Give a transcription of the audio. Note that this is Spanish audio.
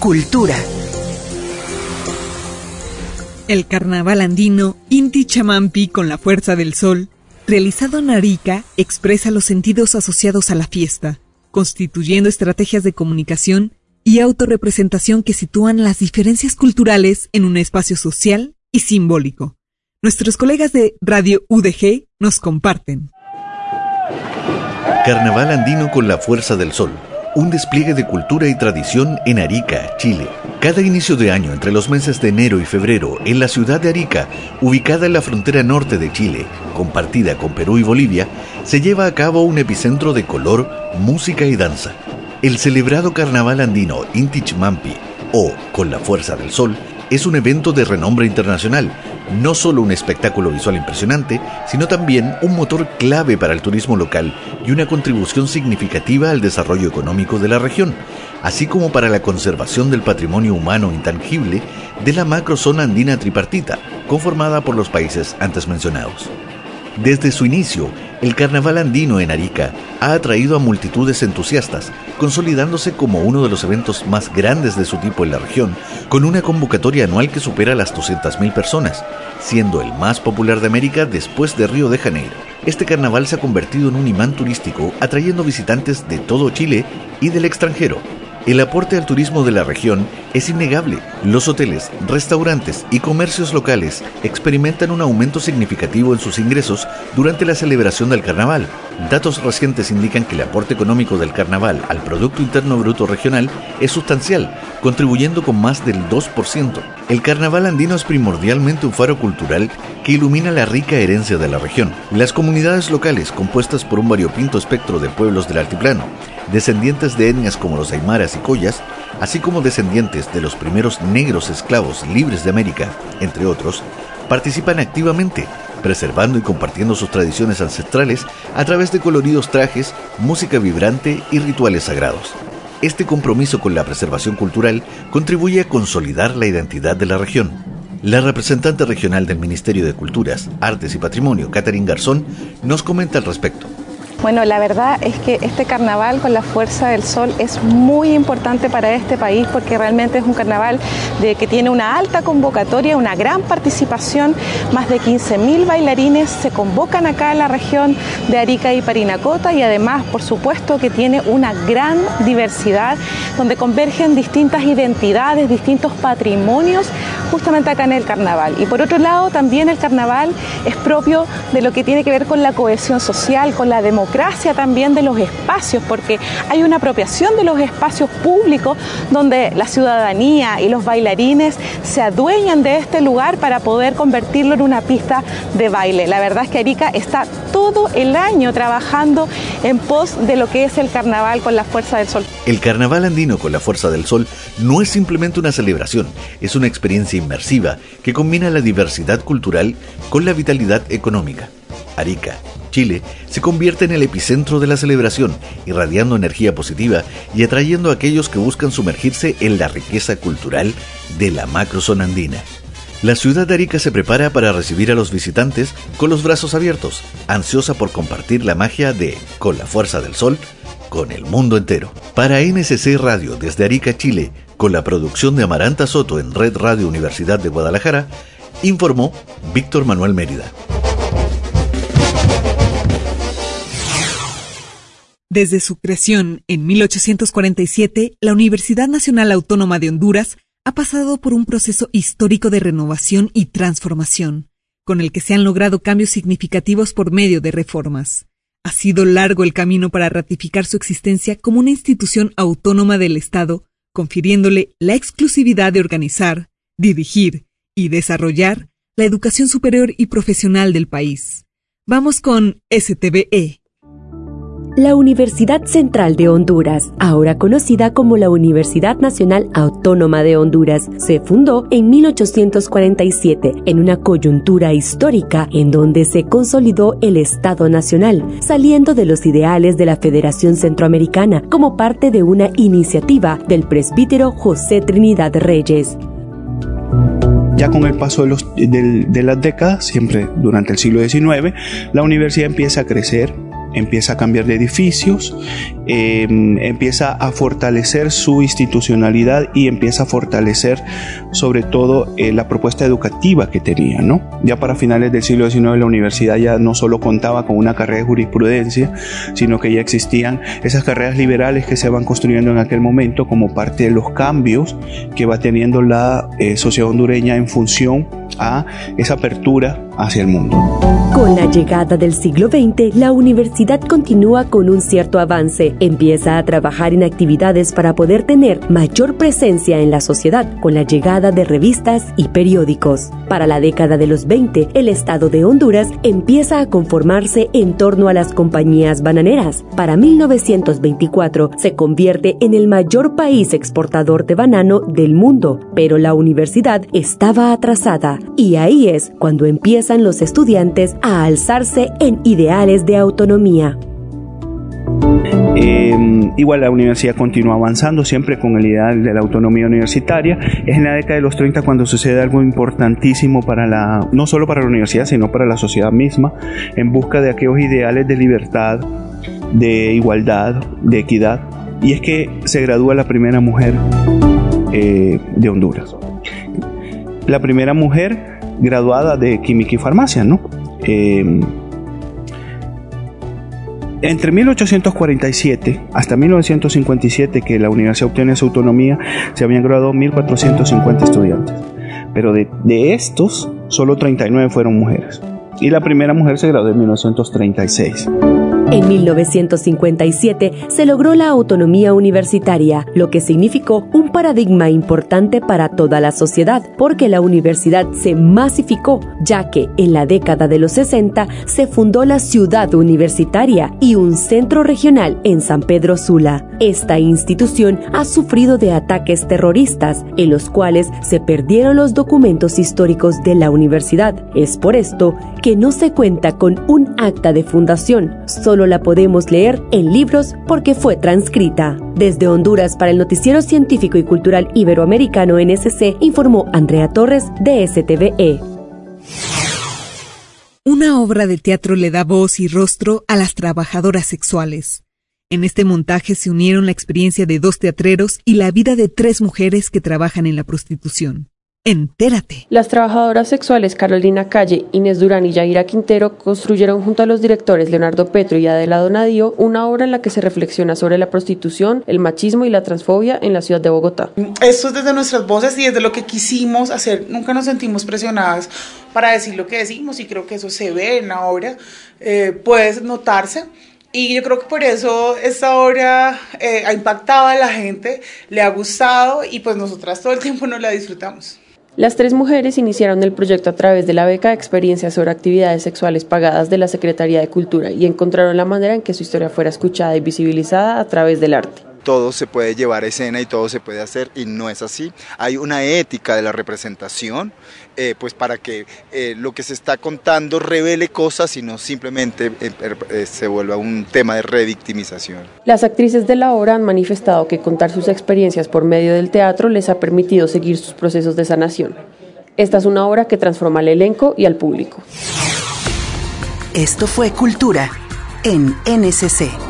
Cultura. El carnaval andino Inti Chamampi con la fuerza del sol, realizado en Arica, expresa los sentidos asociados a la fiesta, constituyendo estrategias de comunicación y autorrepresentación que sitúan las diferencias culturales en un espacio social y simbólico. Nuestros colegas de Radio UDG nos comparten. Carnaval andino con la fuerza del sol un despliegue de cultura y tradición en Arica, Chile. Cada inicio de año, entre los meses de enero y febrero, en la ciudad de Arica, ubicada en la frontera norte de Chile, compartida con Perú y Bolivia, se lleva a cabo un epicentro de color, música y danza. El celebrado carnaval andino Inti Mampi, o Con la Fuerza del Sol, es un evento de renombre internacional, no solo un espectáculo visual impresionante, sino también un motor clave para el turismo local y una contribución significativa al desarrollo económico de la región, así como para la conservación del patrimonio humano intangible de la macrozona andina tripartita, conformada por los países antes mencionados. Desde su inicio, el carnaval andino en Arica ha atraído a multitudes entusiastas, consolidándose como uno de los eventos más grandes de su tipo en la región, con una convocatoria anual que supera las 200.000 personas, siendo el más popular de América después de Río de Janeiro. Este carnaval se ha convertido en un imán turístico, atrayendo visitantes de todo Chile y del extranjero, el aporte al turismo de la región es innegable. Los hoteles, restaurantes y comercios locales experimentan un aumento significativo en sus ingresos durante la celebración del carnaval. Datos recientes indican que el aporte económico del carnaval al Producto Interno Bruto Regional es sustancial, contribuyendo con más del 2%. El carnaval andino es primordialmente un faro cultural que ilumina la rica herencia de la región. Las comunidades locales, compuestas por un variopinto espectro de pueblos del altiplano, descendientes de etnias como los aymaras y collas, así como descendientes de los primeros negros esclavos libres de América, entre otros, participan activamente, preservando y compartiendo sus tradiciones ancestrales a través de coloridos trajes, música vibrante y rituales sagrados. Este compromiso con la preservación cultural contribuye a consolidar la identidad de la región. La representante regional del Ministerio de Culturas, Artes y Patrimonio, Catherine Garzón, nos comenta al respecto. Bueno, la verdad es que este carnaval con la fuerza del sol es muy importante para este país porque realmente es un carnaval de que tiene una alta convocatoria, una gran participación, más de 15.000 bailarines se convocan acá en la región de Arica y Parinacota y además, por supuesto, que tiene una gran diversidad donde convergen distintas identidades, distintos patrimonios justamente acá en el carnaval. Y por otro lado, también el carnaval es propio de lo que tiene que ver con la cohesión social, con la democracia también de los espacios, porque hay una apropiación de los espacios públicos donde la ciudadanía y los bailarines se adueñan de este lugar para poder convertirlo en una pista de baile. La verdad es que Arica está todo el año trabajando en pos de lo que es el carnaval con la fuerza del sol. El carnaval andino con la fuerza del sol no es simplemente una celebración, es una experiencia inmersiva que combina la diversidad cultural con la vitalidad económica. Arica, Chile, se convierte en el epicentro de la celebración, irradiando energía positiva y atrayendo a aquellos que buscan sumergirse en la riqueza cultural de la macrozona andina. La ciudad de Arica se prepara para recibir a los visitantes con los brazos abiertos, ansiosa por compartir la magia de Con la Fuerza del Sol con el mundo entero. Para NSC Radio desde Arica, Chile, con la producción de Amaranta Soto en Red Radio Universidad de Guadalajara, informó Víctor Manuel Mérida. Desde su creación en 1847, la Universidad Nacional Autónoma de Honduras ha pasado por un proceso histórico de renovación y transformación, con el que se han logrado cambios significativos por medio de reformas. Ha sido largo el camino para ratificar su existencia como una institución autónoma del Estado, confiriéndole la exclusividad de organizar, dirigir y desarrollar la educación superior y profesional del país. Vamos con STBE. La Universidad Central de Honduras, ahora conocida como la Universidad Nacional Autónoma de Honduras, se fundó en 1847 en una coyuntura histórica en donde se consolidó el Estado Nacional, saliendo de los ideales de la Federación Centroamericana como parte de una iniciativa del presbítero José Trinidad Reyes. Ya con el paso de, de las décadas, siempre durante el siglo XIX, la universidad empieza a crecer empieza a cambiar de edificios, em, empieza a fortalecer su institucionalidad y empieza a fortalecer sobre todo eh, la propuesta educativa que tenía. ¿no? Ya para finales del siglo XIX la universidad ya no solo contaba con una carrera de jurisprudencia, sino que ya existían esas carreras liberales que se van construyendo en aquel momento como parte de los cambios que va teniendo la eh, sociedad hondureña en función a esa apertura hacia el mundo. Con la llegada del siglo XX, la universidad continúa con un cierto avance. Empieza a trabajar en actividades para poder tener mayor presencia en la sociedad con la llegada de revistas y periódicos. Para la década de los 20, el estado de Honduras empieza a conformarse en torno a las compañías bananeras. Para 1924 se convierte en el mayor país exportador de banano del mundo, pero la universidad estaba atrasada y ahí es cuando empiezan los estudiantes a alzarse en ideales de autonomía. Em, igual la universidad continúa avanzando siempre con el ideal de la autonomía universitaria. Es en la década de los 30 cuando sucede algo importantísimo para la, no solo para la universidad, sino para la sociedad misma, en busca de aquellos ideales de libertad, de igualdad, de equidad. Y es que se gradúa la primera mujer eh, de Honduras. La primera mujer graduada de química y farmacia, ¿no? Em, entre 1847 hasta 1957, que la universidad obtiene su autonomía, se habían graduado 1.450 estudiantes. Pero de, de estos, solo 39 fueron mujeres. Y la primera mujer se graduó en 1936. En 1957 se logró la autonomía universitaria, lo que significó un paradigma importante para toda la sociedad, porque la universidad se masificó, ya que en la década de los 60 se fundó la ciudad universitaria y un centro regional en San Pedro Sula. Esta institución ha sufrido de ataques terroristas, en los cuales se perdieron los documentos históricos de la universidad. Es por esto que no se cuenta con un acta de fundación, solo la podemos leer en libros porque fue transcrita. Desde Honduras para el Noticiero Científico y Cultural Iberoamericano NSC informó Andrea Torres de STVE. Una obra de teatro le da voz y rostro a las trabajadoras sexuales. En este montaje se unieron la experiencia de dos teatreros y la vida de tres mujeres que trabajan en la prostitución. Entérate. Las trabajadoras sexuales Carolina Calle, Inés Durán y Yaira Quintero construyeron junto a los directores Leonardo Petro y Adela Donadío una obra en la que se reflexiona sobre la prostitución, el machismo y la transfobia en la ciudad de Bogotá. Esto es desde nuestras voces y desde lo que quisimos hacer. Nunca nos sentimos presionadas para decir lo que decimos y creo que eso se ve en la obra, eh, puede notarse. Y yo creo que por eso esta obra eh, ha impactado a la gente, le ha gustado y pues nosotras todo el tiempo nos la disfrutamos. Las tres mujeres iniciaron el proyecto a través de la beca de experiencias sobre actividades sexuales pagadas de la Secretaría de Cultura y encontraron la manera en que su historia fuera escuchada y visibilizada a través del arte todo se puede llevar a escena y todo se puede hacer y no es así. Hay una ética de la representación, eh, pues para que eh, lo que se está contando revele cosas y no simplemente eh, se vuelva un tema de revictimización. Las actrices de la obra han manifestado que contar sus experiencias por medio del teatro les ha permitido seguir sus procesos de sanación. Esta es una obra que transforma al elenco y al público. Esto fue Cultura en NCC.